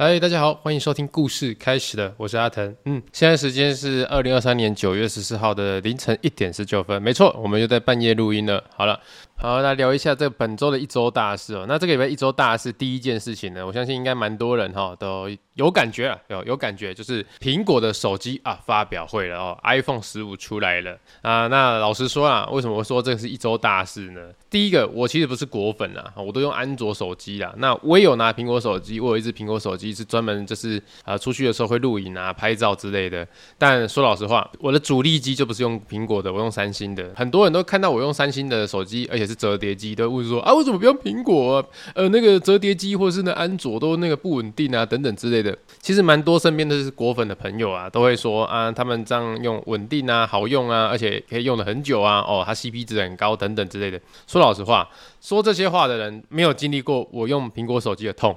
嗨，大家好，欢迎收听故事开始了，我是阿腾。嗯，现在时间是二零二三年九月十四号的凌晨一点十九分，没错，我们又在半夜录音了。好了。好，来聊一下这本周的一周大事哦。那这个礼拜一周大事，第一件事情呢，我相信应该蛮多人哈都有感觉啊，有有感觉，就是苹果的手机啊发表会了哦，iPhone 十五出来了啊。那老实说啊，为什么我说这个是一周大事呢？第一个，我其实不是果粉啊，我都用安卓手机啦。那我也有拿苹果手机，我有一支苹果手机是专门就是啊出去的时候会录影啊、拍照之类的。但说老实话，我的主力机就不是用苹果的，我用三星的。很多人都看到我用三星的手机，而且是折叠机，都会说啊，为什么不用苹果啊？呃，那个折叠机或者是那安卓都那个不稳定啊，等等之类的。其实蛮多身边的是果粉的朋友啊，都会说啊，他们这样用稳定啊，好用啊，而且可以用的很久啊。哦，它 CP 值很高，等等之类的。说老实话，说这些话的人没有经历过我用苹果手机的痛。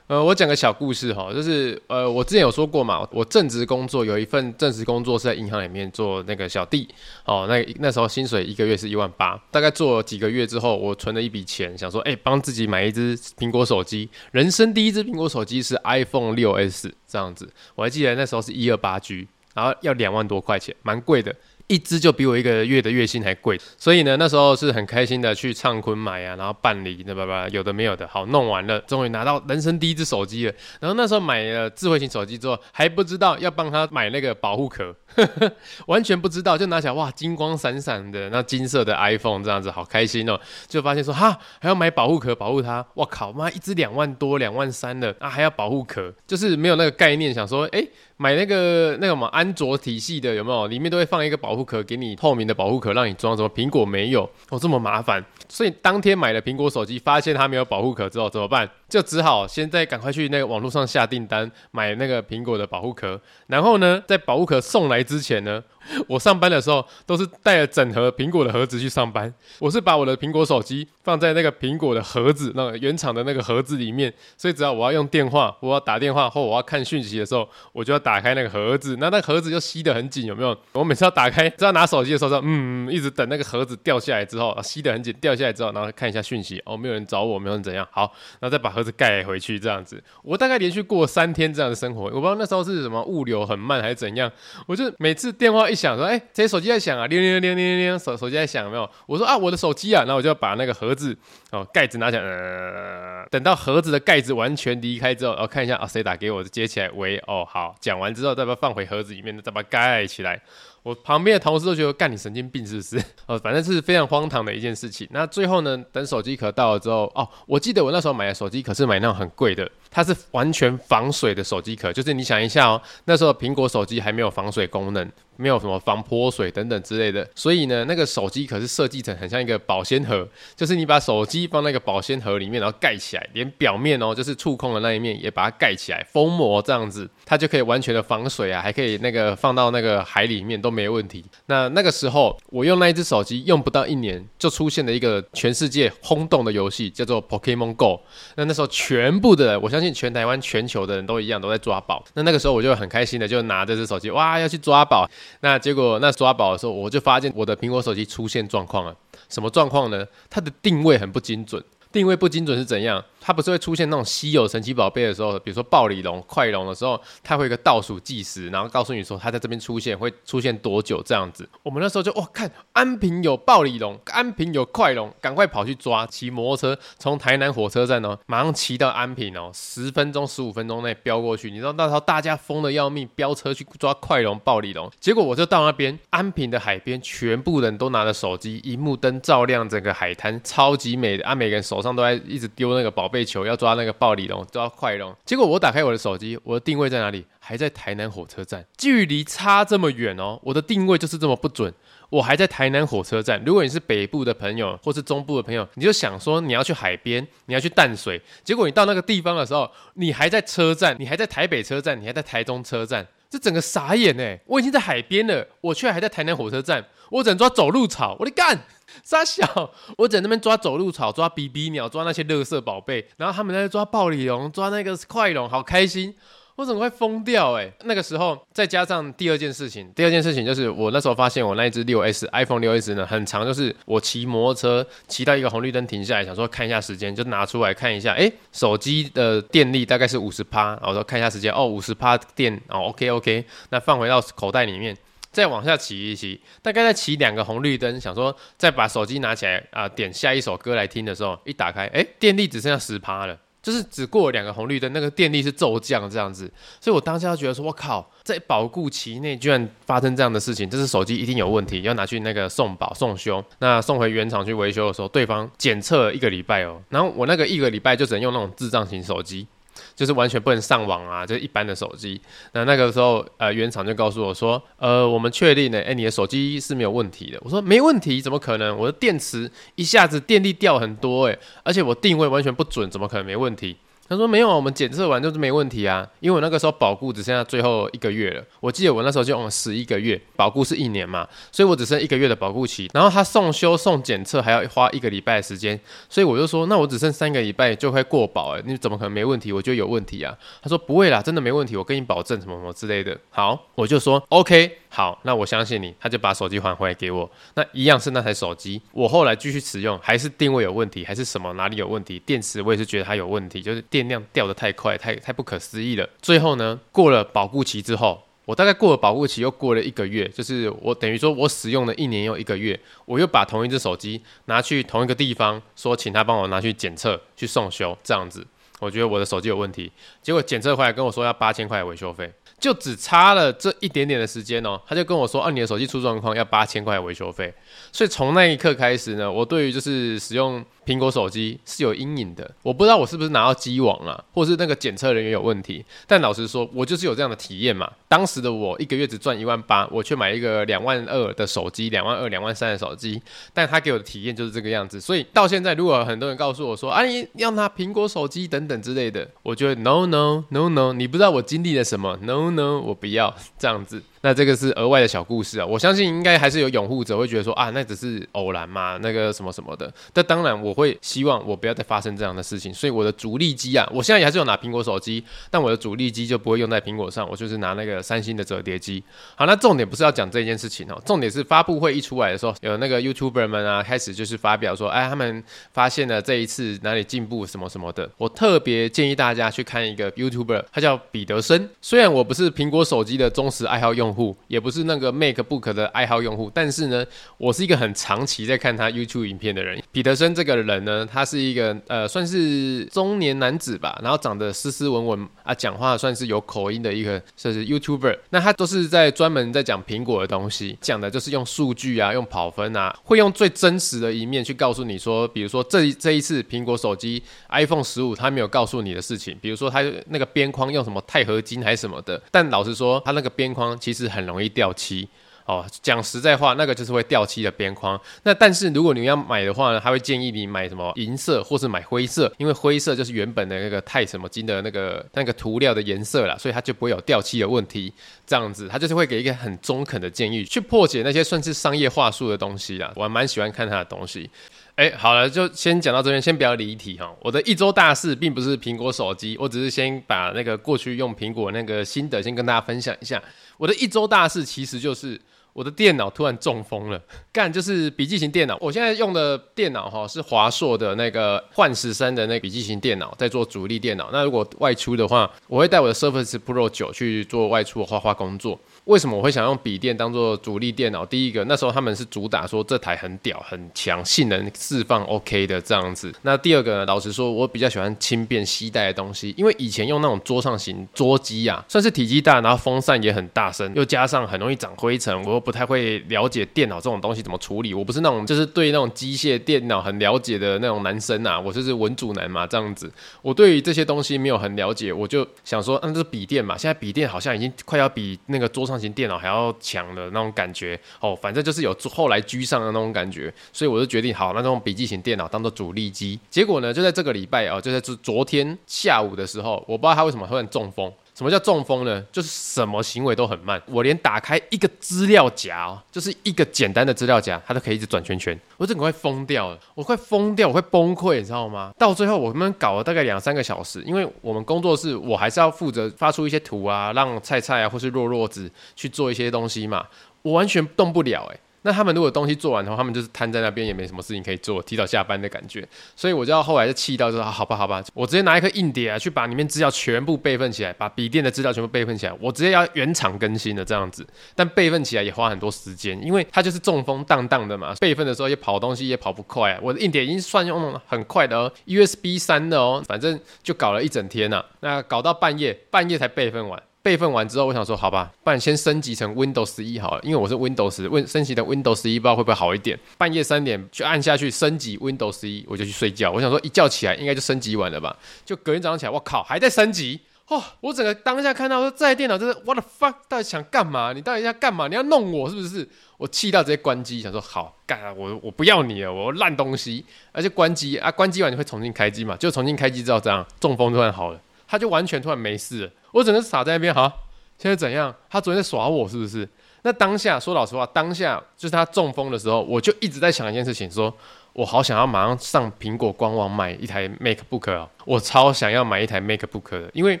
呃，我讲个小故事哈，就是呃，我之前有说过嘛，我正职工作有一份正职工作是在银行里面做那个小弟哦，那那时候薪水一个月是一万八，大概做了几个月之后，我存了一笔钱，想说，哎、帮自己买一只苹果手机，人生第一只苹果手机是 iPhone 六 S 这样子，我还记得那时候是一二八 G，然后要两万多块钱，蛮贵的。一支就比我一个月的月薪还贵，所以呢，那时候是很开心的去灿坤买啊，然后办理那吧吧，有的没有的，好弄完了，终于拿到人生第一支手机了。然后那时候买了智慧型手机之后，还不知道要帮他买那个保护壳，完全不知道，就拿起来哇，金光闪闪的那金色的 iPhone 这样子，好开心哦。就发现说哈，还要买保护壳保护它，我靠妈，一支两万多两万三的啊，还要保护壳，就是没有那个概念，想说哎。买那个那个什么安卓体系的有没有？里面都会放一个保保护壳给你，透明的保护壳让你装。怎么苹果没有？哦，这么麻烦。所以当天买了苹果手机，发现它没有保护壳之后怎么办？就只好现在赶快去那个网络上下订单，买那个苹果的保护壳。然后呢，在保护壳送来之前呢，我上班的时候都是带了整盒苹果的盒子去上班。我是把我的苹果手机放在那个苹果的盒子，那个原厂的那个盒子里面。所以只要我要用电话，我要打电话或我要看讯息的时候，我就要打开那个盒子。那那个盒子就吸得很紧，有没有？我每次要打开，只要拿手机的时候说，嗯，一直等那个盒子掉下来之后，吸得很紧，掉下来之后，然后看一下讯息，哦，没有人找我，没有人怎样，好，然后再把盒子盖回去，这样子。我大概连续过三天这样的生活，我不知道那时候是什么物流很慢还是怎样。我就每次电话一想，说，哎、欸，谁手机在响啊？铃铃铃铃铃铃，手手机在响，没有？我说啊，我的手机啊，那我就把那个盒子哦盖子拿起来，呃，等到盒子的盖子完全离开之后，然后，看一下啊，谁打给我，接起来，喂，哦，好，讲完之后再把它放回盒子里面，再把它盖起来。我旁边的同事都觉得干你神经病是不是？哦，反正是非常荒唐的一件事情。那最后呢，等手机壳到了之后，哦，我记得我那时候买的手机壳是买那种很贵的，它是完全防水的手机壳。就是你想一下哦，那时候苹果手机还没有防水功能。没有什么防泼水等等之类的，所以呢，那个手机壳是设计成很像一个保鲜盒，就是你把手机放那个保鲜盒里面，然后盖起来，连表面哦，就是触控的那一面也把它盖起来，封膜这样子，它就可以完全的防水啊，还可以那个放到那个海里面都没问题。那那个时候我用那一只手机用不到一年，就出现了一个全世界轰动的游戏，叫做 Pokemon Go。那那时候全部的人，我相信全台湾、全球的人都一样，都在抓宝。那那个时候我就很开心的就拿这只手机，哇，要去抓宝。那结果那抓宝的时候，我就发现我的苹果手机出现状况了。什么状况呢？它的定位很不精准。定位不精准是怎样？它不是会出现那种稀有神奇宝贝的时候，比如说暴鲤龙、快龙的时候，它会有一个倒数计时，然后告诉你说它在这边出现会出现多久这样子。我们那时候就哇，看安平有暴鲤龙，安平有快龙，赶快跑去抓，骑摩托车从台南火车站哦，马上骑到安平哦，十分钟、十五分钟内飙过去。你知道那时候大家疯的要命，飙车去抓快龙、暴鲤龙。结果我就到那边安平的海边，全部人都拿着手机，萤幕灯照亮整个海滩，超级美的。啊，每个人手上都在一直丢那个宝贝球，要抓那个暴鲤龙，抓快龙。结果我打开我的手机，我的定位在哪里？还在台南火车站，距离差这么远哦。我的定位就是这么不准，我还在台南火车站。如果你是北部的朋友，或是中部的朋友，你就想说你要去海边，你要去淡水，结果你到那个地方的时候，你还在车站，你还在台北车站，你还在台中车站，这整个傻眼哎！我已经在海边了，我却还在台南火车站，我只能抓走路草，我的干！傻小，我在那边抓走路草，抓比比鸟，抓那些乐色宝贝，然后他们在抓暴鲤龙，抓那个快龙，好开心我怎么会疯掉哎、那个时候再加上第二件事情，第二件事情就是我那时候发现我那一只六 S iPhone 六 S 呢很长，就是我骑摩托车骑到一个红绿灯停下来，想说看一下时间，就拿出来看一下，哎，手机的电力大概是五十趴，我说看一下时间，哦，五十趴电，哦，OK OK，那放回到口袋里面。再往下骑一骑，大概再骑两个红绿灯，想说再把手机拿起来啊、点下一首歌来听的时候，一打开，哎，电力只剩下十趴了，就是只过了两个红绿灯，那个电力是骤降这样子。所以我当下觉得说，我靠，在保固期内居然发生这样的事情，这是手机一定有问题，要拿去那个送保送修。那送回原厂去维修的时候，对方检测一个礼拜哦，然后我那个一个礼拜就只能用那种智障型手机。就是完全不能上网啊，就是一般的手机。那那个时候，呃，原厂就告诉我说，呃，我们确定呢，哎，你的手机是没有问题的。我说没问题，怎么可能？我的电池一下子电力掉很多，哎，而且我定位完全不准，怎么可能没问题？他说没有啊，我们检测完就是没问题啊，因为我那个时候保固只剩下最后一个月了。我记得我那时候就用了十一个月，保固是一年嘛，所以我只剩一个月的保固期。然后他送修送检测还要花一个礼拜的时间，所以我就说那我只剩三个礼拜就快过保了，你怎么可能没问题？我觉得有问题啊。他说不会啦，真的没问题，我跟你保证什么什么之类的。好，我就说 OK。好，那我相信你，他就把手机还回来给我。那一样是那台手机，我后来继续使用，还是定位有问题，还是什么哪里有问题？电池我也是觉得它有问题，就是电量掉得太快，太太不可思议了。最后呢，过了保固期之后，我大概过了保固期又过了一个月，就是我等于说我使用了一年又一个月，我又把同一只手机拿去同一个地方，说请他帮我拿去检测去送修，这样子，我觉得我的手机有问题，结果检测回来跟我说要八千块维修费。就只差了这一点点的时间哦，他就跟我说：“啊，你的手机出状况要八千块维修费。”所以从那一刻开始呢，我对于就是使用。苹果手机是有阴影的，我不知道我是不是拿到机网啊，或是那个检测人员有问题。但老实说，我就是有这样的体验嘛。当时的我一个月只赚一万八，我却买一个两万二的手机，两万二、两万三的手机。但他给我的体验就是这个样子。所以到现在，如果很多人告诉我说啊，你要拿苹果手机等等之类的，我觉得 no no no no，你不知道我经历了什么，no no，我不要这样子。那这个是额外的小故事啊，我相信应该还是有拥护者会觉得说啊，那只是偶然嘛，那个什么什么的。但当然，我会希望我不要再发生这样的事情。所以我的主力机啊，我现在也还是有拿苹果手机，但我的主力机就不会用在苹果上，我就是拿那个三星的折叠机。好，那重点不是要讲这件事情哦，重点是发布会一出来的时候，有那个 YouTuber 们啊，开始就是发表说，哎，他们发现了这一次哪里进步什么什么的。我特别建议大家去看一个 YouTuber，他叫彼得森。虽然我不是苹果手机的忠实爱好用户户，也不是那个 MacBook 的爱好用户，但是呢，我是一个很长期在看他 YouTube 影片的人。彼得森这个人呢，他是一个呃，算是中年男子吧，然后长得斯斯文文啊，讲话算是有口音的一个，算是 YouTuber。那他都是在专门在讲苹果的东西，讲的就是用数据啊，用跑分啊，会用最真实的一面去告诉你说，比如说这这一次苹果手机 iPhone 十五他没有告诉你的事情，比如说他那个边框用什么钛合金还是什么的。但老实说，他那个边框其实是很容易。掉漆哦，讲实在话，那个就是会掉漆的边框。那但是如果你要买的话呢，他会建议你买什么银色或是买灰色，因为灰色就是原本的那个钛什么金的那个那个涂料的颜色啦，所以它就不会有掉漆的问题。这样子，他就是会给一个很中肯的建议，去破解那些算是商业话术的东西啦。我还蛮喜欢看他的东西。哎，好了，就先讲到这边，先不要离题哈。我的一周大事并不是苹果手机，我只是先把那个过去用苹果那个心得先跟大家分享一下。我的一周大事其实就是我的电脑突然中风了，干就是笔记型电脑。我现在用的电脑哈是华硕的那个幻十三的那笔记型电脑，在做主力电脑。那如果外出的话，我会带我的 Surface Pro 9去做外出的画画工作。为什么我会想用笔电当做主力电脑？第一个，那时候他们是主打说这台很屌、很强，性能释放 OK 的这样子。那第二个呢，老实说，我比较喜欢轻便携带的东西，因为以前用那种桌上型桌机啊，算是体积大，然后风扇也很大声，又加上很容易长灰尘，我又不太会了解电脑这种东西怎么处理。我不是那种就是对那种机械电脑很了解的那种男生啊，我就是文组男嘛这样子。我对于这些东西没有很了解，我就想说，嗯，这是笔电嘛，现在笔电好像已经快要比那个桌上型电脑还要强的那种感觉哦，反正就是有后来居上的那种感觉，所以我就决定好，那种笔记型电脑当做主力机。结果呢，就在这个礼拜啊，就在昨昨天下午的时候，我不知道他为什么突然中风。什么叫中风呢？就是什么行为都很慢，我连打开一个资料夹哦，就是一个简单的资料夹，它都可以一直转圈圈，我整个快疯掉了，我快疯掉，我快崩溃，你知道吗？到最后我们搞了大概两三个小时，因为我们工作室我还是要负责发出一些图啊，让菜菜啊或是弱弱子去做一些东西嘛，我完全动不了哎。那他们如果东西做完的话，他们就是瘫在那边，也没什么事情可以做，提早下班的感觉。所以我就要后来就气到就说，好吧，好吧，我直接拿一颗硬碟啊，去把里面资料全部备份起来，把笔电的资料全部备份起来，我直接要原厂更新的这样子。但备份起来也花很多时间，因为它就是中风荡荡的嘛，备份的时候也跑东西也跑不快啊。我的硬碟已经算用很快的哦，USB 三的哦，反正就搞了一整天呐。那搞到半夜，半夜才备份完。备份完之后，我想说，好吧，不然先升级成 Windows 十一好了，因为我是 Windows Win 升级的 Windows 十一，不知道会不会好一点。半夜三点就按下去升级 Windows 十一，我就去睡觉。我想说，一觉起来应该就升级完了吧？就隔天早上起来，我靠，还在升级哦！我整个当下看到说，这台电脑真的，What the fuck，到底想干嘛？你到底要干嘛？你要弄我是不是？我气到直接关机，想说好干啊，我我不要你了，我烂东西！而且关机啊，关机完你会重新开机嘛？就重新开机之后，这样中风突然好了。他就完全突然没事了，我整个傻在那边，哈，现在怎样？他昨天在耍我是不是？那当下说老实话，当下就是他中风的时候，我就一直在想一件事情，说我好想要马上上苹果官网买一台 MacBook 啊。我超想要买一台 MacBook 的，因为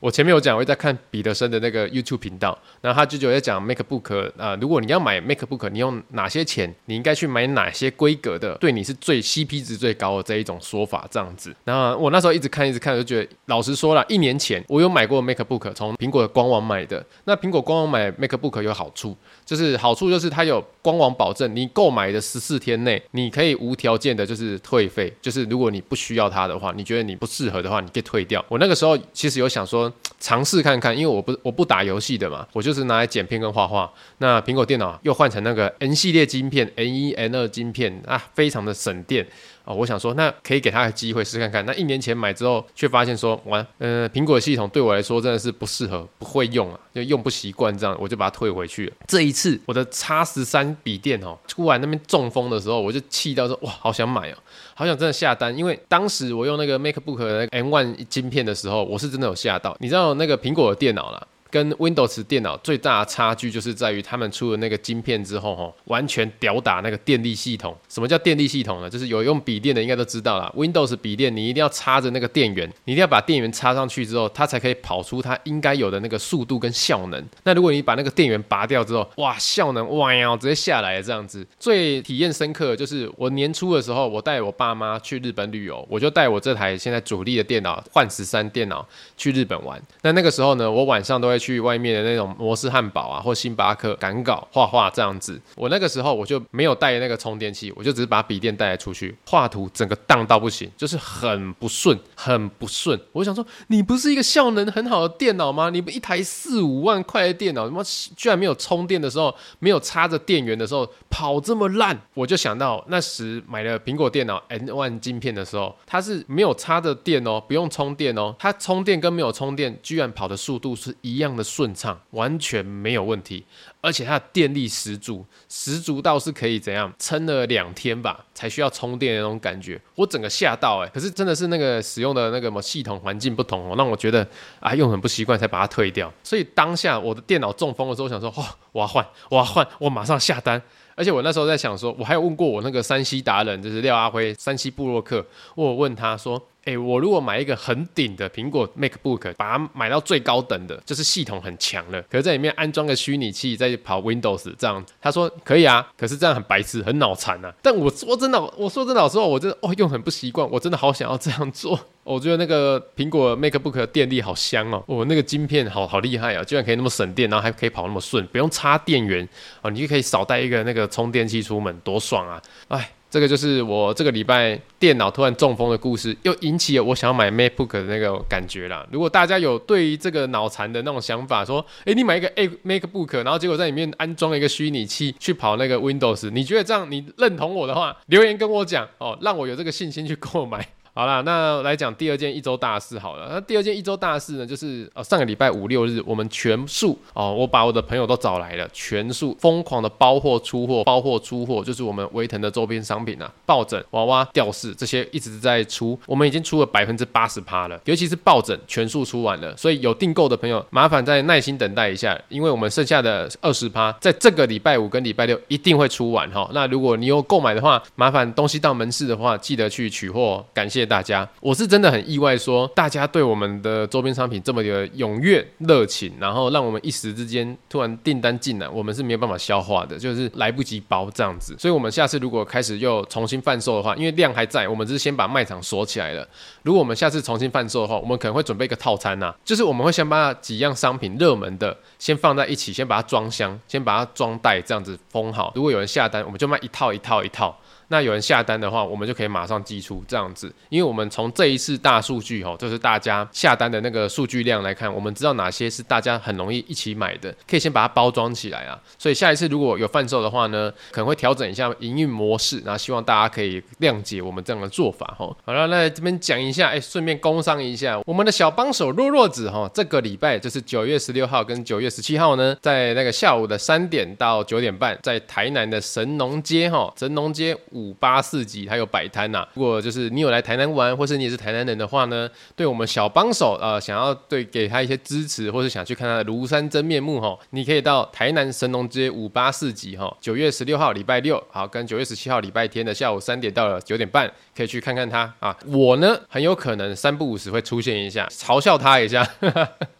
我前面有讲，我在看彼得森的那个 YouTube 频道，然后他就有在讲 MacBook 啊、如果你要买 MacBook，你用哪些钱，你应该去买哪些规格的，对你是最 CP 值最高的这一种说法，这样子。然后我那时候一直看，一直看，就觉得老实说了，一年前我有买过 MacBook，从苹果的官网买的。那苹果官网买 MacBook 有好处，就是好处就是它有官网保证，你购买的十四天内，你可以无条件的就是退费，就是如果你不需要它的话，你觉得你不适合的话，你可以退掉。我那个时候其实有想说尝试看看，因为我不我不打游戏的嘛，我就是拿来剪片跟画画。那苹果电脑又换成那个 N 系列晶片，N 一 N 二晶片啊，非常的省电。哦，我想说，那可以给他个机会试看看。那一年前买之后，却发现说，完，呃，苹果系统对我来说真的是不适合，不会用啊，就用不习惯这样，我就把它退回去了。这一次，我的叉十三笔电哦，突然那边中风的时候，我就气到说，哇，好想买哦，好想真的下单，因为当时我用那个 MacBook 的 M1 晶片的时候，我是真的有吓到。你知道那个苹果的电脑啦。跟 Windows 电脑最大的差距就是在于他们出了那个晶片之后，吼，完全吊打那个电力系统。什么叫电力系统呢？就是有用笔电的应该都知道啦。Windows 笔电你一定要插着那个电源，你一定要把电源插上去之后，它才可以跑出它应该有的那个速度跟效能。那如果你把那个电源拔掉之后，哇，效能哇呀，直接下来这样子。最体验深刻的就是我年初的时候，我带我爸妈去日本旅游，我就带我这台现在主力的电脑换十三电脑去日本玩。那那个时候呢，我晚上都会。去外面的那种摩斯汉堡啊，或星巴克赶稿画画这样子。我那个时候我就没有带那个充电器，我就只是把笔电带出去画图，整个荡到不行，就是很不顺，很不顺。我想说，你不是一个效能很好的电脑吗？你不一台四五万块的电脑，怎么居然没有充电的时候，没有插着电源的时候跑这么烂？我就想到那时买了苹果电脑 N One 晶片的时候，它是没有插着电哦，不用充电哦，它充电跟没有充电，居然跑的速度是一样。样的顺畅，完全没有问题，而且它的电力十足，十足到是可以怎样撑了两天吧，才需要充电的那种感觉，我整个吓到哎、可是真的是那个使用的那个什么系统环境不同哦，让我觉得啊用很不习惯，才把它退掉。所以当下我的电脑中风的时候，我想说，哇，我要换，我要换，我马上下单。而且我那时候在想说，我还有问过我那个山西达人，就是廖阿辉，山西部落客，我问他说。哎、我如果买一个很顶的苹果 MacBook，把它买到最高等的，就是系统很强的，可是在里面安装个虚拟器，再跑 Windows 这样，他说可以啊，可是这样很白痴，很脑残啊。但我说真的，我说真的，老实话，我真的哦用很不习惯，我真的好想要这样做。我觉得那个苹果 MacBook 的电力好香哦，我、那个晶片好好厉害啊，居然可以那么省电，然后还可以跑那么顺，不用插电源哦，你就可以少带一个那个充电器出门，多爽啊！哎。这个就是我这个礼拜电脑突然中风的故事，又引起了我想要买 MacBook 的那个感觉啦。如果大家有对于这个脑残的那种想法，说，诶，你买一个 MacBook，然后结果在里面安装一个虚拟器去跑那个 Windows，你觉得这样你认同我的话，留言跟我讲哦，让我有这个信心去购买。好啦，那来讲第二件一周大事好了。那第二件一周大事呢，就是呃上个礼拜五六日，我们全数哦，我把我的朋友都找来了，全数疯狂的包货出货，包货出货，就是我们维腾的周边商品啊，抱枕、娃娃、吊饰这些一直在出，我们已经出了百分之八十趴了，尤其是抱枕全数出完了，所以有订购的朋友麻烦再耐心等待一下，因为我们剩下的二十趴，在这个礼拜五跟礼拜六一定会出完哈。那如果你有购买的话，麻烦东西到门市的话，记得去取货，感谢大家。我是真的很意外说，大家对我们的周边商品这么的踊跃热情，然后让我们一时之间突然订单进来，我们是没有办法消化的，就是来不及包这样子。所以，我们下次如果开始又重新贩售的话，因为量还在，我们只是先把卖场锁起来了。如果我们下次重新贩售的话，我们可能会准备一个套餐呐、就是我们会先把几样商品热门的先放在一起，先把它装箱，先把它装袋，这样子封好。如果有人下单，我们就卖一套一套一套。那有人下单的话，我们就可以马上寄出这样子，因为我们从这一次大数据哦，就是大家下单的那个数据量来看，我们知道哪些是大家很容易一起买的，可以先把它包装起来啊。所以下一次如果有贩售的话呢，可能会调整一下营运模式，然后希望大家可以谅解我们这样的做法哈。好了，那这边讲一下，哎，顺便工商一下我们的小帮手弱弱子哈，这个礼拜就是九月十六号跟九月十七号呢，在那个下午的三点到九点半，在台南的神农街哈，神农街。五八四级还有摆摊呐，如果就是你有来台南玩，或是你也是台南人的话呢，对我们小帮手呃，想要对给他一些支持，或是想去看他的庐山真面目哈，你可以到台南神农街五八四级哈，九月十六号礼拜六，好，跟九月十七号礼拜天的下午三点到了九点半，可以去看看他啊。我呢，很有可能三不五时会出现一下，嘲笑他一下。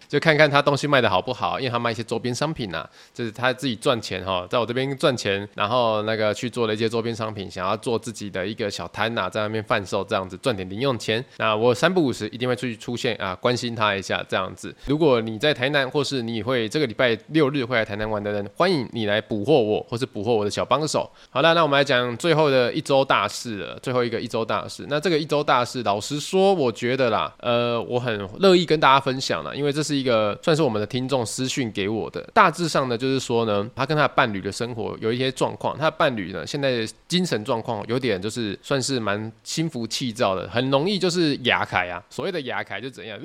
就看看他东西卖的好不好，因为他卖一些周边商品呐、啊，就是他自己赚钱哈，在我这边赚钱，然后那个去做了一些周边商品，想要做自己的一个小摊呐，在那边贩售这样子赚点零用钱。那我三不五时一定会出去出现啊，关心他一下这样子。如果你在台南，或是你会这个礼拜六日会来台南玩的人，欢迎你来捕获我，或是捕获我的小帮手。好了，那我们来讲最后的一周大事了，最后一个一周大事。那这个一周大事，老实说，我觉得啦，呃，我很乐意跟大家分享了，因为这是一个算是我们的听众私讯给我的，大致上呢，就是说呢，他跟他的伴侣的生活有一些状况，他的伴侣呢，现在精神状况有点就是算是蛮心浮气躁的，很容易就是牙开啊。所谓的牙开就怎样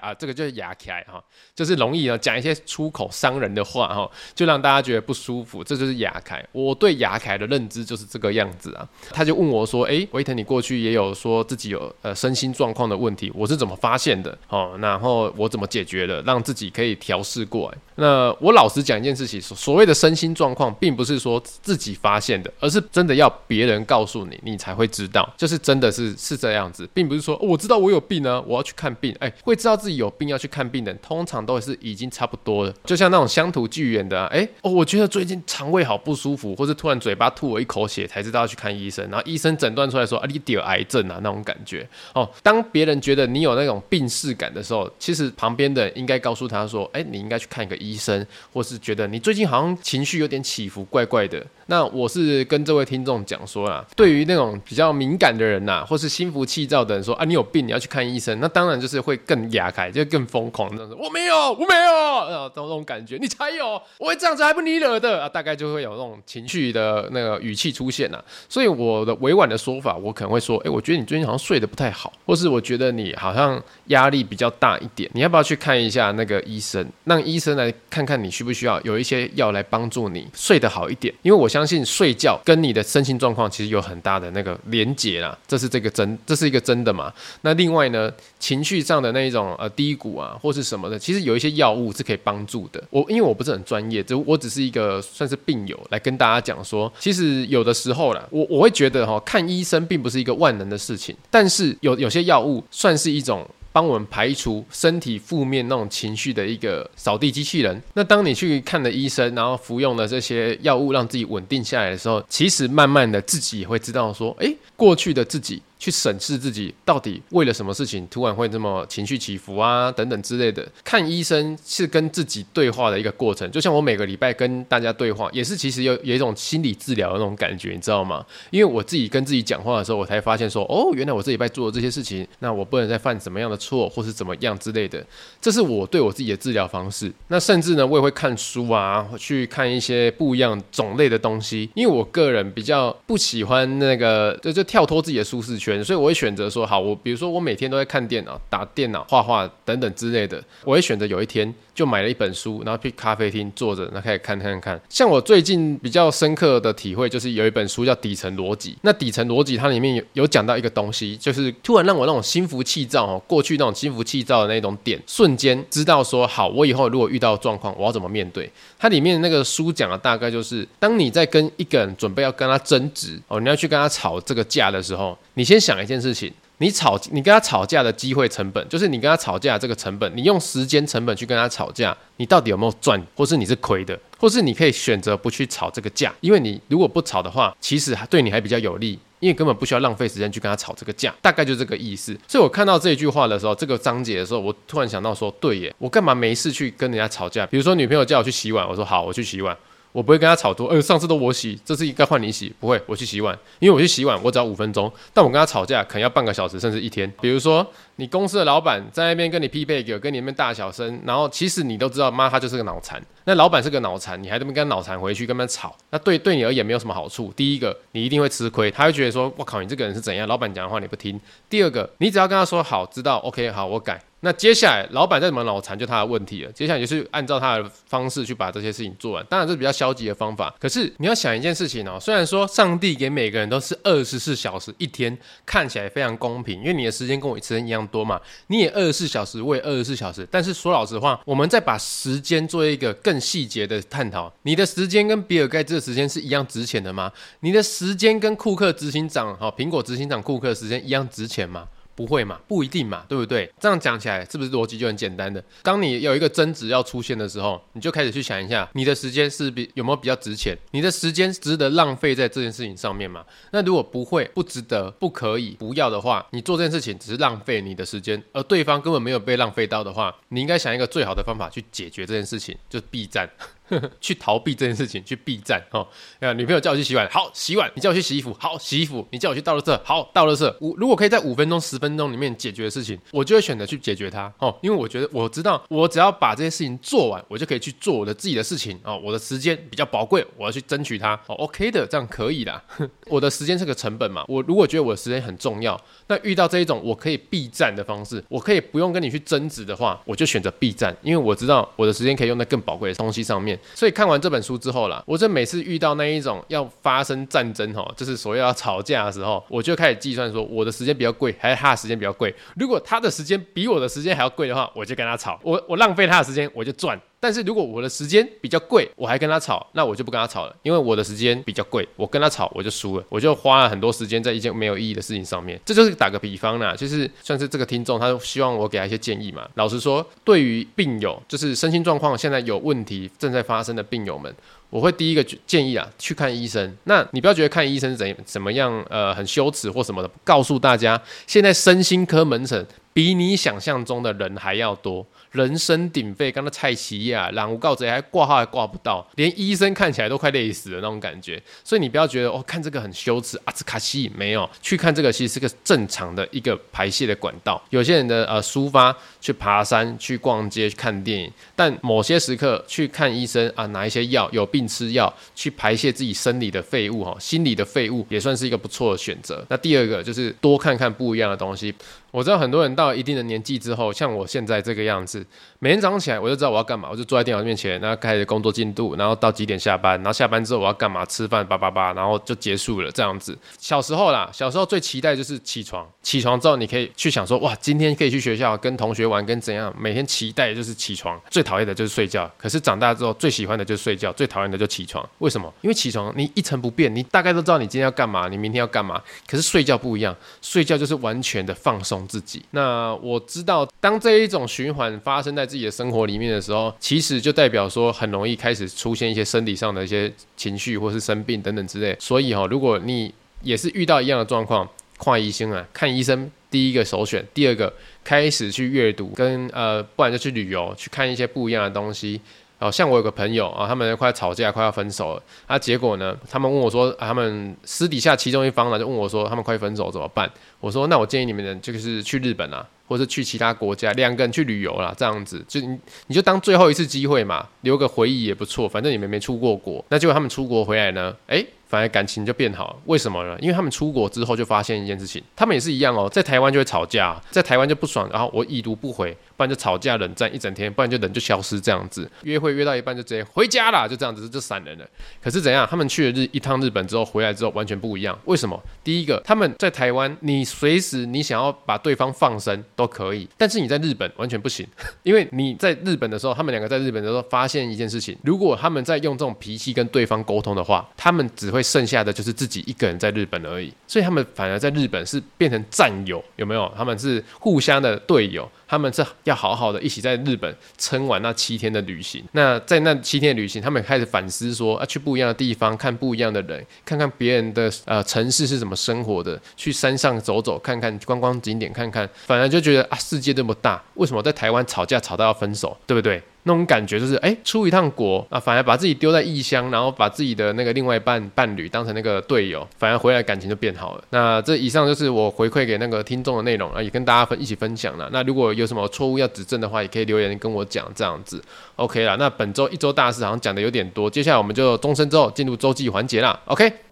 啊？这个就是牙开哈，就是容易呢讲一些出口伤人的话哈，就让大家觉得不舒服，这就是牙开。我对牙开的认知就是这个样子啊。他就问我说：“哎，维腾，你过去也有说自己有呃身心状况的问题，我是怎么发现的？哦，然后我怎么解决的？”让自己可以调试过来。那我老实讲一件事情，所谓的身心状况，并不是说自己发现的，而是真的要别人告诉你，你才会知道。就是真的是是这样子，并不是说我知道我有病呢，我要去看病。哎，会知道自己有病要去看病的，通常都是已经差不多了。就像那种乡土剧演的，啊，哎哦，我觉得最近肠胃好不舒服，或是突然嘴巴吐我一口血，才知道要去看医生。然后医生诊断出来说啊，你得有癌症啊，那种感觉。哦，当别人觉得你有那种病识感的时候，其实旁边的应该告诉他说，哎，你应该去看一个医生，或是觉得你最近好像情绪有点起伏，怪怪的。那我是跟这位听众讲说啦，对于那种比较敏感的人呐，或是心浮气躁的人说啊，你有病，你要去看医生，那当然就是会更哑开，就更疯狂那种。我没有，我没有，啊，这种感觉，你才有，我会这样子还不你惹的啊，大概就会有那种情绪的那个语气出现呐。所以我的委婉的说法，我可能会说，哎，我觉得你最近好像睡得不太好，或是我觉得你好像压力比较大一点，你要不要去看一下那个医生，让医生来看看你需不需要有一些药来帮助你睡得好一点，因为我相相信睡觉跟你的身心状况其实有很大的那个连结啦，这是这个真，这是一个真的嘛？那另外呢，情绪上的那一种呃低谷啊，或是什么的，其实有一些药物是可以帮助的。我因为我不是很专业，就我只是一个算是病友来跟大家讲说，其实有的时候啦，我我会觉得哈，看医生并不是一个万能的事情，但是有有些药物算是一种。帮我们排除身体负面那种情绪的一个扫地机器人。那当你去看了医生，然后服用了这些药物，让自己稳定下来的时候，其实慢慢的自己也会知道说，诶，过去的自己。去审视自己到底为了什么事情突然会这么情绪起伏啊等等之类的。看医生是跟自己对话的一个过程，就像我每个礼拜跟大家对话，也是其实有有一种心理治疗的那种感觉，你知道吗？因为我自己跟自己讲话的时候，我才发现说，哦，原来我这礼拜做的这些事情，那我不能再犯什么样的错，或是怎么样之类的。这是我对我自己的治疗方式。那甚至呢，我也会看书啊，去看一些不一样种类的东西，因为我个人比较不喜欢那个就就跳脱自己的舒适圈。所以我会选择说，好，我比如说我每天都在看电脑、打电脑、画画等等之类的，我会选择有一天就买了一本书，然后去咖啡厅坐着，然后开始看看看。像我最近比较深刻的体会，就是有一本书叫《底层逻辑》，那底层逻辑它里面有有讲到一个东西，就是突然让我那种心浮气躁哦，过去那种心浮气躁的那种点瞬，间知道说，好，我以后如果遇到状况，我要怎么面对？它里面那个书讲的大概就是，当你在跟一个人准备要跟他争执哦，你要去跟他吵这个架的时候，你先想一件事情，你吵你跟他吵架的机会成本，就是你跟他吵架这个成本，你用时间成本去跟他吵架，你到底有没有赚，或是你是亏的，或是你可以选择不去吵这个架，因为你如果不吵的话，其实对你还比较有利，因为根本不需要浪费时间去跟他吵这个架，大概就这个意思。所以我看到这一句话的时候，这个章节的时候，我突然想到说，对耶，我干嘛没事去跟人家吵架？比如说女朋友叫我去洗碗，我说好，我去洗碗。我不会跟他吵多，呃，上次都我洗，这次应该换你洗，不会，我去洗碗，因为我去洗碗，我只要五分钟，但我跟他吵架可能要半个小时甚至一天。比如说，你公司的老板在那边跟你匹配，跟你那边大小声，然后其实你都知道，妈他就是个脑残，那老板是个脑残，你还这么跟脑残回去跟他吵，那对对你而言没有什么好处。第一个，你一定会吃亏，他会觉得说，我靠，你这个人是怎样？老板讲的话你不听。第二个，你只要跟他说好，知道，OK，好，我改。那接下来，老板再怎么脑残，就他的问题了。接下来就是按照他的方式去把这些事情做完。当然，是比较消极的方法。可是你要想一件事情哦，虽然说上帝给每个人都是二十四小时一天，看起来非常公平，因为你的时间跟我时间一样多嘛，你也二十四小时，我也二十四小时。但是说老实话，我们再把时间做一个更细节的探讨，你的时间跟比尔盖茨的时间是一样值钱的吗？你的时间跟库克执行长，哈，苹果执行长库克的时间一样值钱吗？不会嘛？不一定嘛，对不对？这样讲起来是不是逻辑就很简单的？当你有一个争执要出现的时候，你就开始去想一下，你的时间是比有没有比较值钱？你的时间值得浪费在这件事情上面吗？那如果不会、不值得、不可以、不要的话，你做这件事情只是浪费你的时间，而对方根本没有被浪费到的话，你应该想一个最好的方法去解决这件事情，就是避战。去逃避这件事情，去避战哦。啊，女朋友叫我去洗碗，好洗碗；你叫我去洗衣服，好洗衣服；你叫我去倒垃圾，好倒垃圾。五如果可以在五分钟、十分钟里面解决的事情，我就会选择去解决它哦。因为我觉得我知道，我只要把这些事情做完，我就可以去做我的自己的事情哦。我的时间比较宝贵，我要去争取它哦。OK 的，这样可以啦。我的时间是个成本嘛。我如果觉得我的时间很重要，那遇到这一种我可以避战的方式，我可以不用跟你去争执的话，我就选择避战，因为我知道我的时间可以用在更宝贵的东西上面。所以看完这本书之后啦，我这每次遇到那一种要发生战争哈，就是所谓要吵架的时候，我就开始计算说，我的时间比较贵，还是他的时间比较贵？如果他的时间比我的时间还要贵的话，我就跟他吵。我我浪费他的时间，我就赚。但是如果我的时间比较贵，我还跟他吵，那我就不跟他吵了，因为我的时间比较贵，我跟他吵我就输了，我就花了很多时间在一件没有意义的事情上面。这就是打个比方啦，就是算是这个听众他希望我给他一些建议嘛。老实说，对于病友，就是身心状况现在有问题正在发生的病友们，我会第一个建议啊，去看医生。那你不要觉得看医生怎怎么样，呃，很羞耻或什么的。告诉大家，现在身心科门诊比你想象中的人还要多。人声鼎沸，刚刚蔡奇亚、朗无告贼还挂号还挂不到，连医生看起来都快累死了那种感觉。所以你不要觉得哦，看这个很羞耻，阿兹卡西没有去看这个，其实是个正常的一个排泄的管道。有些人的呃抒发，去爬山、去逛街、去看电影，但某些时刻去看医生啊，拿一些药，有病吃药，去排泄自己生理的废物哈，心理的废物也算是一个不错的选择。那第二个就是多看看不一样的东西。我知道很多人到一定的年纪之后，像我现在这个样子，每天早上起来我就知道我要干嘛，我就坐在电脑面前，然后开始工作进度，然后到几点下班，然后下班之后我要干嘛，吃饭叭叭叭，然后就结束了这样子。小时候啦，小时候最期待就是起床，起床之后你可以去想说，哇，今天可以去学校跟同学玩，跟怎样，每天期待就是起床，最讨厌的就是睡觉。可是长大之后最喜欢的就是睡觉，最讨厌的就起床。为什么？因为起床你一成不变，你大概都知道你今天要干嘛，你明天要干嘛。可是睡觉不一样，睡觉就是完全的放松自己。那我知道，当这一种循环发生在自己的生活里面的时候，其实就代表说很容易开始出现一些生理上的一些情绪，或是生病等等之类。所以哈，如果你也是遇到一样的状况，跨医生啊，看医生第一个首选，第二个开始去阅读，跟呃，不然就去旅游，去看一些不一样的东西。哦，像我有个朋友啊，他们快吵架，快要分手了。啊，结果呢，他们问我说，他们私底下其中一方呢就问我说，他们快分手怎么办？我说，那我建议你们呢，就是去日本啊。或者去其他国家，两个人去旅游啦，这样子就你你就当最后一次机会嘛，留个回忆也不错。反正你们没出过国，那结果他们出国回来呢，诶。反而感情就变好，为什么呢？因为他们出国之后就发现一件事情，他们也是一样哦，在台湾就会吵架，在台湾就不爽，然后我已读不回，不然就吵架冷战一整天，不然就人就消失这样子，约会约到一半就直接回家了，就这样子就散人了。可是怎样？他们去了日一趟日本之后回来之后完全不一样，为什么？第一个，他们在台湾，你随时你想要把对方放生都可以，但是你在日本完全不行，因为你在日本的时候，他们两个在日本的时候发现一件事情，如果他们在用这种脾气跟对方沟通的话，他们只会剩下的就是。自己一个人在日本而已，所以他们反而在日本是变成战友，有没有？他们是互相的队友，他们是要好好的一起在日本撑完那七天的旅行。那在那七天的旅行，他们开始反思说，啊，去不一样的地方，看不一样的人，看看别人的呃城市是怎么生活的，去山上走走，看看观光景点，看看，反而就觉得啊，世界这么大，为什么在台湾吵架吵到要分手，对不对？那种感觉就是，哎，出一趟国啊，反而把自己丢在异乡，然后把自己的那个另外一半伴侣当成那个队友，反而回来感情就变好了。那这以上就是我回馈给那个听众的内容啊，也跟大家分一起分享了。那如果有什么错误要指正的话，也可以留言跟我讲，这样子 OK 了。那本周一周大事好像讲的有点多，接下来我们就钟声之后进入周记环节啦。OK。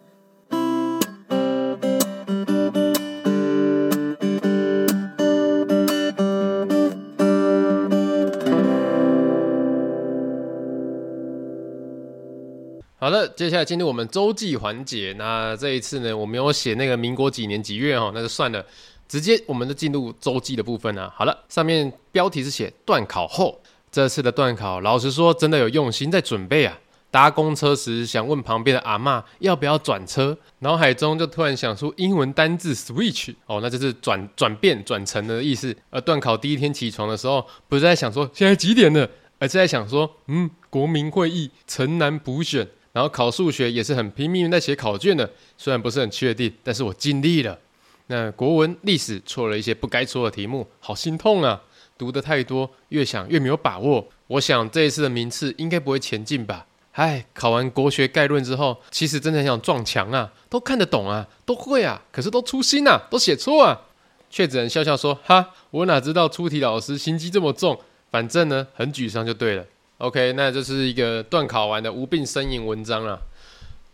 好的，接下来进入我们周记环节。那这一次呢，我没有写那个民国几年几月哦，那就算了，直接我们就进入周记的部分啊。好了，上面标题是写段考后，这次的段考，老实说真的有用心在准备啊。搭公车时想问旁边的阿嬷要不要转车，脑海中就突然想出英文单字 switch 哦，那就是转转变转乘的意思。而段考第一天起床的时候，不是在想说现在几点了，而是在想说，嗯，国民会议城南普选。然后考数学也是很拼命在写考卷的，虽然不是很确定，但是我尽力了。那国文、历史错了一些不该错的题目，好心痛啊！读得太多，越想越没有把握。我想这一次的名次应该不会前进吧？唉，考完国学概论之后，其实真的很想撞墙啊！都看得懂啊，都会啊，可是都粗心啊，都写错啊，却只能笑笑说：哈，我哪知道出题老师心机这么重？反正呢，很沮丧就对了。OK，那这是一个段考完的无病呻吟文章啊。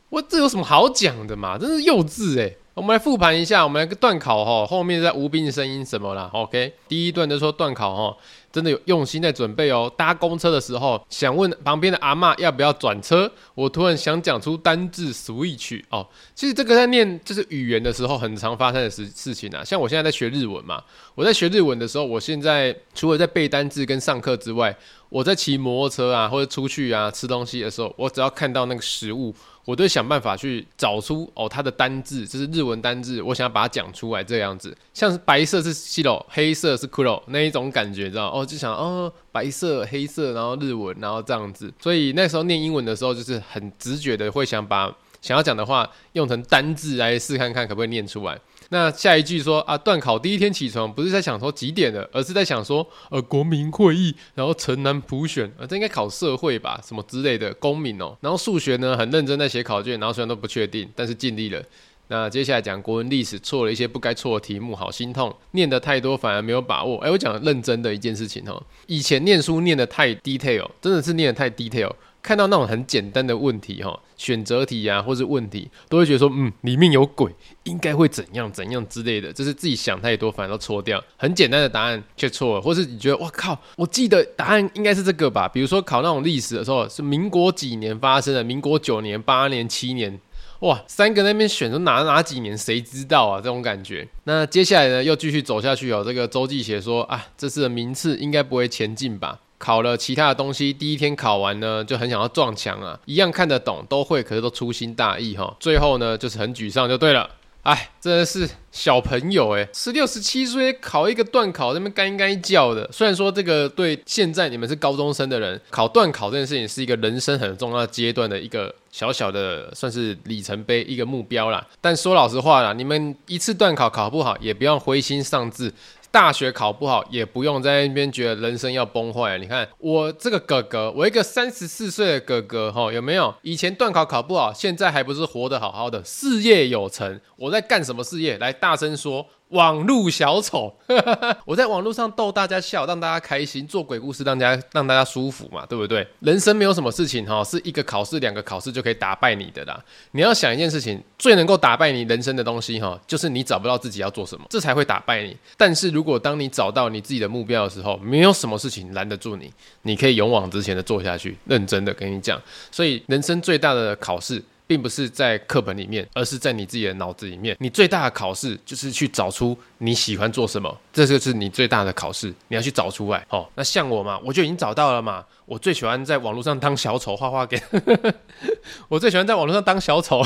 我这有什么好讲的嘛？真是幼稚哎。我们来复盘一下，我们来个段考哈，后面在无病呻吟什么啦？OK，第一段就说段考哈，真的有用心在准备哦。搭公车的时候，想问旁边的阿嬷要不要转车，我突然想讲出单字 switch 哦。其实这个在念就是语言的时候，很常发生的事事情啊。像我现在在学日文嘛，我在学日文的时候，我现在除了在背单字跟上课之外，我在骑摩托车啊，或者出去啊吃东西的时候，我只要看到那个食物。我都想办法去找出哦，它的单字，就是日文单字，我想要把它讲出来，这样子，像是白色是西罗，黑色是黒那一种感觉，知道哦，就想哦，白色、黑色，然后日文，然后这样子，所以那时候念英文的时候，就是很直觉的会想把想要讲的话用成单字来试看看可不可以念出来。那下一句说啊，段考第一天起床不是在想说几点了，而是在想说呃国民会议，然后城南普选，呃这应该考社会吧，什么之类的公民哦。然后数学呢很认真在写考卷，然后虽然都不确定，但是尽力了。那接下来讲国文历史错了一些不该错的题目，好心痛，念得太多反而没有把握。哎，我讲认真的一件事情哦，以前念书念得太 detail，真的是念得太 detail。看到那种很简单的问题，哈，选择题啊，或是问题，都会觉得说，嗯，里面有鬼，应该会怎样怎样之类的，就是自己想太多，反而都错掉。很简单的答案却错了，或是你觉得，哇靠，我记得答案应该是这个吧？比如说考那种历史的时候，是民国几年发生的？民国九年、八年、七年，哇，三个那边选说哪哪几年，谁知道啊？这种感觉。那接下来呢，又继续走下去哦。这个周记写说，啊，这次的名次应该不会前进吧？考了其他的东西，第一天考完呢，就很想要撞墙啊，一样看得懂，都会，可是都粗心大意哈。最后呢，就是很沮丧就对了。哎，真的是小朋友哎，十六十七岁考一个段考，那边该该叫的。虽然说这个对现在你们是高中生的人，考段考这件事情是一个人生很重要阶段的一个小小的算是里程碑，一个目标啦。但说老实话啦，你们一次段考考不好，也不要灰心丧志。大学考不好也不用在那边觉得人生要崩坏。你看我这个哥哥，我一个三十四岁的哥哥，哈，有没有？以前段考考不好，现在还不是活得好好的，事业有成。我在干什么事业？来大声说，网络小丑，我在网络上逗大家笑，让大家开心，做鬼故事让大家让大家舒服嘛，对不对？人生没有什么事情哈，是一个考试、两个考试就可以打败你的啦。你要想一件事情，最能够打败你人生的东西哈，就是你找不到自己要做什么，这才会打败你。但是如果当你找到你自己的目标的时候，没有什么事情拦得住你，你可以勇往直前的做下去，认真的跟你讲。所以人生最大的考试。并不是在课本里面，而是在你自己的脑子里面。你最大的考试就是去找出你喜欢做什么，这就是你最大的考试。你要去找出来。哦，那像我嘛，我就已经找到了嘛。我最喜欢在网络上当小丑画画给，我最喜欢在网络上当小丑。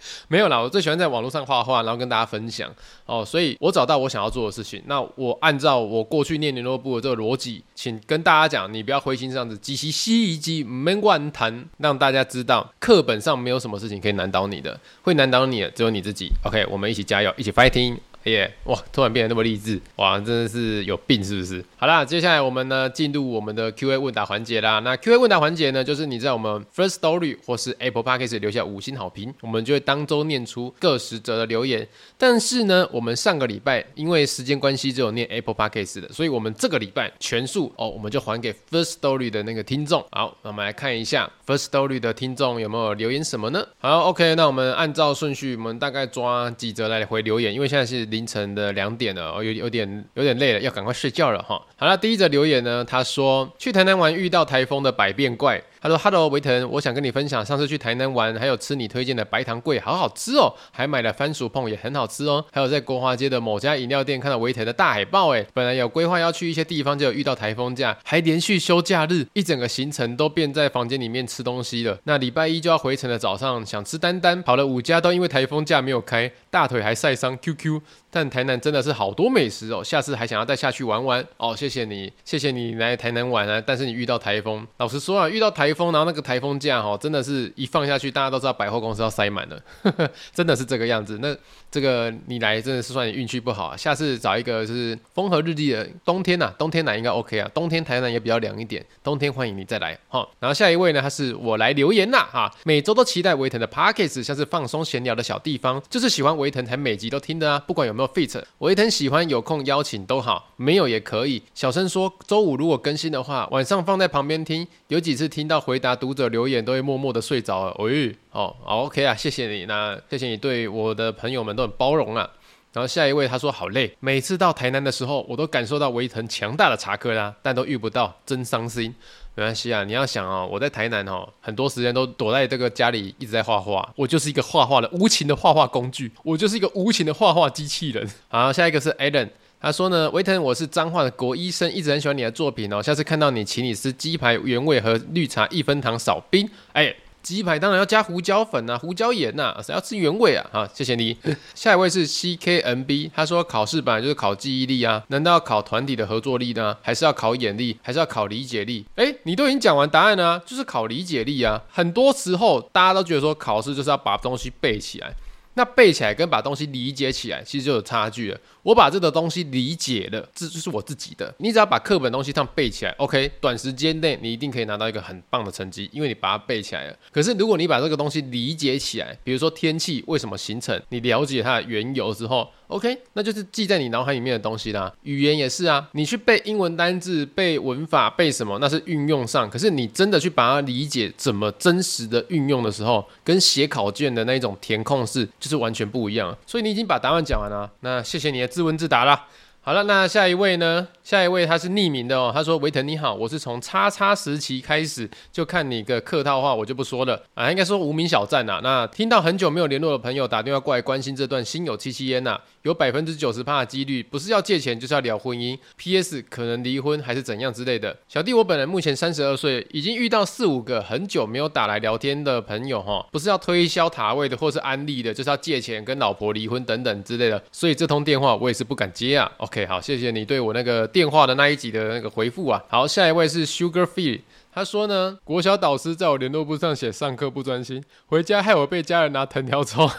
没有啦，我最喜欢在网络上画画，然后跟大家分享哦。所以我找到我想要做的事情，那我按照我过去念联络部的这个逻辑，请跟大家讲，你不要灰心这样子，积极吸一唔免乱谈，让大家知道课本上没有什么事情可以难倒你的，会难倒你的只有你自己。OK，我们一起加油，一起 fighting。耶！哇，突然变得那么励志，哇，真的是有病是不是？好啦，接下来我们呢进入我们的 Q&A 问答环节啦。那 Q&A 问答环节呢，就是你在我们 First Story 或是 Apple Podcast 留下五星好评，我们就会当周念出各十则的留言。但是呢，我们上个礼拜因为时间关系只有念 Apple Podcast 的，所以我们这个礼拜全数哦，我们就还给 First Story 的那个听众。好，那我们来看一下 First Story 的听众有没有留言什么呢？好，OK，那我们按照顺序，我们大概抓几则来回留言，因为现在是。凌晨的两点了，我，有有点有点累了，要赶快睡觉了哈。好了，第一则留言呢，他说去台南玩遇到台风的百变怪。说：“Hello，维腾，我想跟你分享，上次去台南玩，还有吃你推荐的白糖粿，好好吃哦，还买了番薯碰，也很好吃哦。还有在国华街的某家饮料店看到维腾的大海报，哎，本来有规划要去一些地方，就有遇到台风假，还连续休假日，一整个行程都变在房间里面吃东西了。那礼拜一就要回程的早上，想吃丹丹，跑了五家都因为台风假没有开，大腿还晒伤。QQ，但台南真的是好多美食哦，下次还想要再下去玩玩哦。谢谢你，谢谢你来台南玩啊，但是你遇到台风，老实说啊，遇到台。”风，然后那个台风假哈，真的是一放下去，大家都知道百货公司要塞满了，呵呵，真的是这个样子。那这个你来真的是算你运气不好啊，下次找一个是风和日丽的冬天呐、冬天来应该 OK 啊，冬天台南也比较凉一点，冬天欢迎你再来哈。然后下一位呢，他是我来留言啦哈，每周都期待维腾的 Podcast 像是放松闲聊的小地方，就是喜欢维腾才每集都听的啊，不管有没有 fit，维腾喜欢有空邀请都好，没有也可以。小声说周五如果更新的话，晚上放在旁边听，有几次听到回答读者留言都会默默的睡着了。喂、哎，哦，OK 啊，谢谢你，那谢谢你对我的朋友们都很包容啊。然后下一位他说好累，每次到台南的时候，我都感受到维腾强大的查克拉，但都遇不到，真伤心。没关系啊，你要想哦，我在台南哦，很多时间都躲在这个家里一直在画画，我就是一个画画的无情的画画工具，我就是一个无情的画画机器人。好，下一个是 Alan。他说呢，维腾，我是彰化的国医生，一直很喜欢你的作品哦。下次看到你，请你吃鸡排原味和绿茶一分糖少冰。哎，鸡排当然要加胡椒粉啊，胡椒盐呐、啊，谁要吃原味啊？好，谢谢你。下一位是 CKNB，他说考试本来就是考记忆力啊，难道要考团体的合作力呢？还是要考眼力？还是要考理解力？哎，你都已经讲完答案了啊，就是考理解力啊。很多时候大家都觉得说考试就是要把东西背起来。那背起来跟把东西理解起来，其实就有差距了。我把这个东西理解了，这就是我自己的。你只要把课本东西这样背起来，OK，短时间内你一定可以拿到一个很棒的成绩，因为你把它背起来了。可是如果你把这个东西理解起来，比如说天气为什么形成，你了解它的缘由之后，OK，那就是记在你脑海里面的东西啦。语言也是啊，你去背英文单字、背文法、背什么，那是运用上。可是你真的去把它理解怎么真实的运用的时候，跟写考卷的那一种填空式就。是完全不一样，所以你已经把答案讲完了，那谢谢你的自问自答啦。好了，那下一位呢？下一位他是匿名的哦，他说：“维腾你好，我是从叉叉时期开始就看你个客套话，我就不说了啊，应该说无名小站呐。那听到很久没有联络的朋友打电话过来关心这段心有戚戚焉呐，有百分之九十趴的几率不是要借钱就是要聊婚姻，PS 可能离婚还是怎样之类的。小弟我本人目前三十二岁，已经遇到四五个很久没有打来聊天的朋友哈，不是要推销塔位的或是安利的，就是要借钱跟老婆离婚等等之类的，所以这通电话我也是不敢接啊。OK。好，谢谢你对我那个电话的那一集的那个回复啊。好，下一位是 Sugar Fee，他说呢，国小导师在我联络簿上写上课不专心，回家害我被家人拿藤条抽，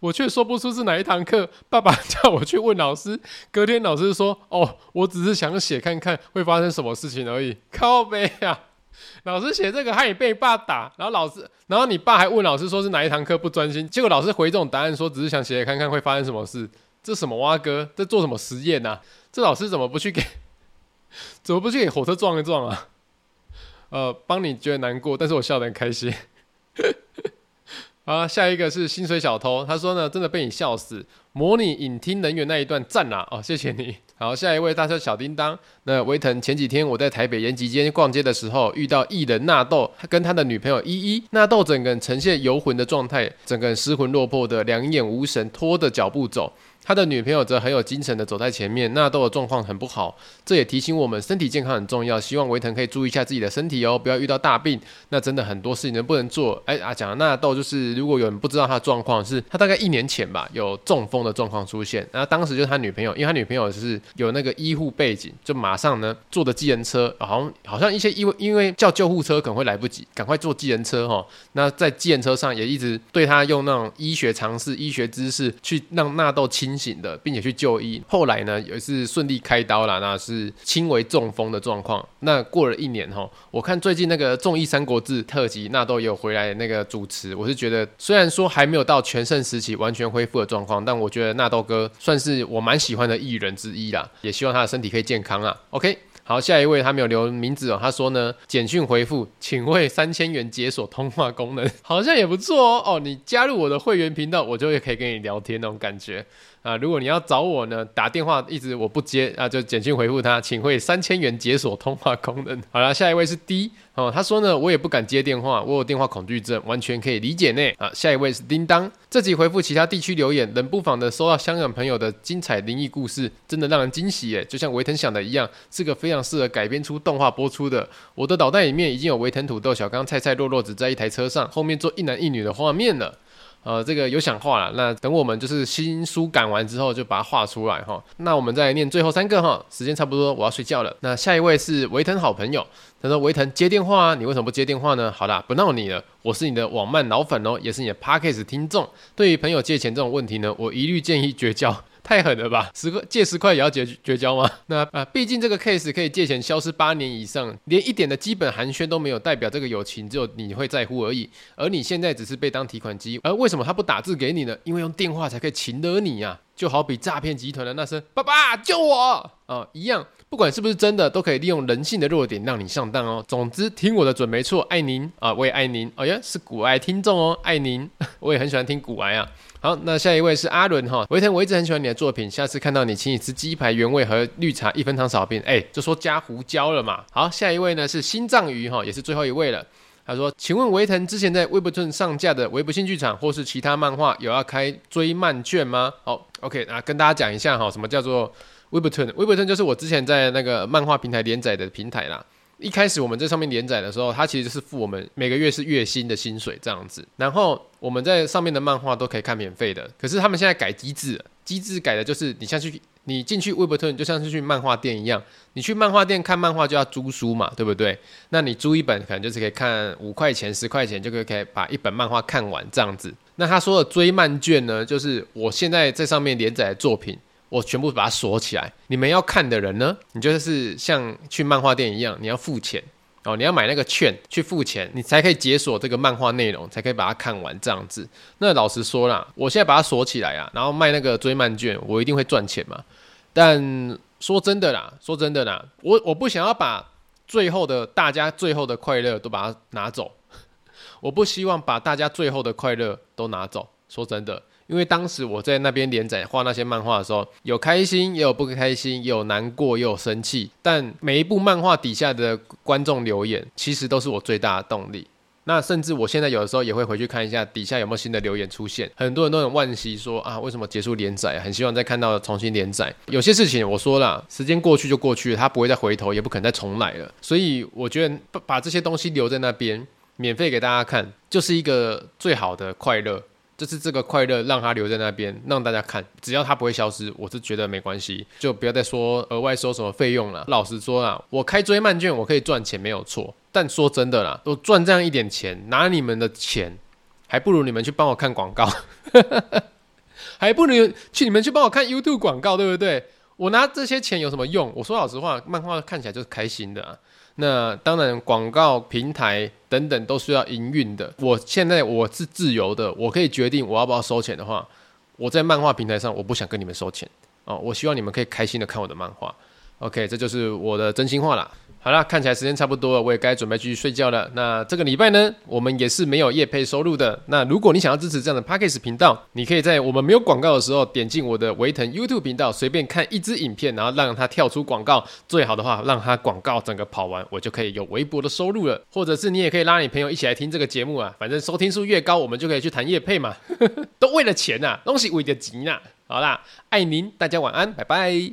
我却说不出是哪一堂课。爸爸 叫我去问老师，隔天老师说，哦，我只是想写看看会发生什么事情而已。靠背啊，老师写这个害你被爸打，然后老师，然后你爸还问老师说是哪一堂课不专心，结果老师回这种答案说只是想写看看会发生什么事。这什么蛙哥在做什么实验呐？这老师怎么不去给，怎么不去给火车撞一撞啊？呃，帮你觉得难过，但是我笑得很开心。好，下一个是薪水小偷，他说呢，真的被你笑死。模拟影厅人员那一段赞啦，哦，谢谢你。好，下一位大车小叮当，那维腾前几天我在台北延吉街逛街的时候，遇到艺人纳豆，他跟他的女朋友依依，纳豆整个人呈现游魂的状态，整个人失魂落魄的，两眼无神，拖着脚步走。他的女朋友则很有精神的走在前面，纳豆的状况很不好，这也提醒我们身体健康很重要。希望维腾可以注意一下自己的身体哦，不要遇到大病。那真的很多事情都不能做。哎啊，讲的纳豆就是，如果有人不知道他的状况，是他大概一年前吧，有中风的状况出现。那当时就是他女朋友，因为他女朋友是有那个医护背景，就马上呢坐的计程车，好像好像一些因为因为叫救护车可能会来不及，赶快坐计程车哈。那在计程车上也一直对他用那种医学常识、医学知识去让纳豆清醒的，并且去就医。后来呢，也是顺利开刀了，那是轻微中风的状况。那过了一年哈，我看最近那个综艺《三国志》特辑，纳豆也有回来那个主持。我是觉得，虽然说还没有到全盛时期完全恢复的状况，但我觉得纳豆哥算是我蛮喜欢的艺人之一也希望他的身体可以健康啊。OK。好，下一位他没有留名字哦。他说呢，简讯回复，请为三千元解锁通话功能，好像也不错哦。哦，你加入我的会员频道，我就也可以跟你聊天那种感觉。啊，如果你要找我呢，打电话一直我不接啊，就简讯回复他，请会三千元解锁通话功能。好了，下一位是 D 哦，他说呢，我也不敢接电话，我有电话恐惧症，完全可以理解呢。啊，下一位是叮当，这集回复其他地区留言，冷不防的收到香港朋友的精彩灵异故事，真的让人惊喜耶，就像维腾想的一样，是个非常适合改编出动画播出的。我的脑袋里面已经有维腾、土豆、小刚、菜菜、肉肉子在一台车上，后面坐一男一女的画面了。呃，这个有想画了，那等我们就是新书赶完之后就把它画出来哈。那我们再念最后三个哈，时间差不多，我要睡觉了。那下一位是维腾好朋友，他说维腾接电话啊，你为什么不接电话呢？好啦，不闹你了，我是你的网漫老粉哦，也是你的 p a c k a g e 听众。对于朋友借钱这种问题呢，我一律建议绝交。太狠了吧！十块借十块也要绝绝交吗？那啊，毕竟这个 case 可以借钱消失八年以上，连一点的基本寒暄都没有，代表这个友情只有你会在乎而已。而你现在只是被当提款机，而为什么他不打字给你呢？因为用电话才可以擒得你呀、啊！就好比诈骗集团的那声“爸爸救我”啊一样，不管是不是真的，都可以利用人性的弱点让你上当哦。总之，听我的准没错，爱您啊，我也爱您。哎呀，是古癌听众哦，爱您，我也很喜欢听古癌啊。好，那下一位是阿伦哈，维腾，我一直很喜欢你的作品，下次看到你，请你吃鸡排原味和绿茶一分糖少冰，哎、就说加胡椒了嘛。好，下一位呢是心脏鱼哈，也是最后一位了。他说，请问维腾之前在 weibo 正上架的《微不信剧场》或是其他漫画有要开追漫券吗？好，OK，那跟大家讲一下哈，什么叫做 Webtoon？Webtoon 就是我之前在那个漫画平台连载的平台啦。一开始我们在上面连载的时候，它其实是付我们每个月是月薪的薪水这样子。然后我们在上面的漫画都可以看免费的。可是他们现在改机制，机制改的就是你像去你进去 Webtoon 就像是去漫画店一样，你去漫画店看漫画就要租书嘛，对不对？那你租一本可能就是可以看五块钱、十块钱就可以可以把一本漫画看完这样子。那他说的追漫卷呢，就是我现在在上面连载的作品。我全部把它锁起来。你们要看的人呢？你就是像去漫画店一样，你要付钱哦，你要买那个券去付钱，你才可以解锁这个漫画内容，才可以把它看完这样子。那老实说啦，我现在把它锁起来啊，然后卖那个追漫券，我一定会赚钱嘛。但说真的啦，说真的啦，我我不想要把最后的大家最后的快乐都把它拿走，我不希望把大家最后的快乐都拿走。说真的。因为当时我在那边连载画那些漫画的时候，有开心，也有不开心，也有难过，也有生气。但每一部漫画底下的观众留言，其实都是我最大的动力。那甚至我现在有的时候也会回去看一下底下有没有新的留言出现。很多人都很惋惜说啊，为什么结束连载？很希望再看到重新连载。有些事情我说了，时间过去就过去了，他不会再回头，也不可能再重来了。所以我觉得把把这些东西留在那边，免费给大家看，就是一个最好的快乐。就是这个快乐，让他留在那边，让大家看。只要他不会消失，我是觉得没关系，就不要再说额外收什么费用了。老实说啊，我开追漫卷，我可以赚钱没有错。但说真的啦，我赚这样一点钱，拿你们的钱，还不如你们去帮我看广告，还不如去你们去帮我看 YouTube 广告，对不对？我拿这些钱有什么用？我说老实话，漫画看起来就是开心的啊。那当然，广告平台等等都需要营运的。我现在我是自由的，我可以决定我要不要收钱的话，我在漫画平台上，我不想跟你们收钱哦，我希望你们可以开心的看我的漫画。OK，这就是我的真心话啦。好啦，看起来时间差不多了，我也该准备继续睡觉了。那这个礼拜呢，我们也是没有业配收入的。那如果你想要支持这样的 Podcast 频道，你可以在我们没有广告的时候，点进我的维腾 YouTube 频道，随便看一支影片，然后让它跳出广告。最好的话，让它广告整个跑完，我就可以有微薄的收入了。或者是你也可以拉你朋友一起来听这个节目啊，反正收听数越高，我们就可以去谈业配嘛。都为了钱呐、啊，东西为了钱呐。好啦，爱您，大家晚安，拜拜。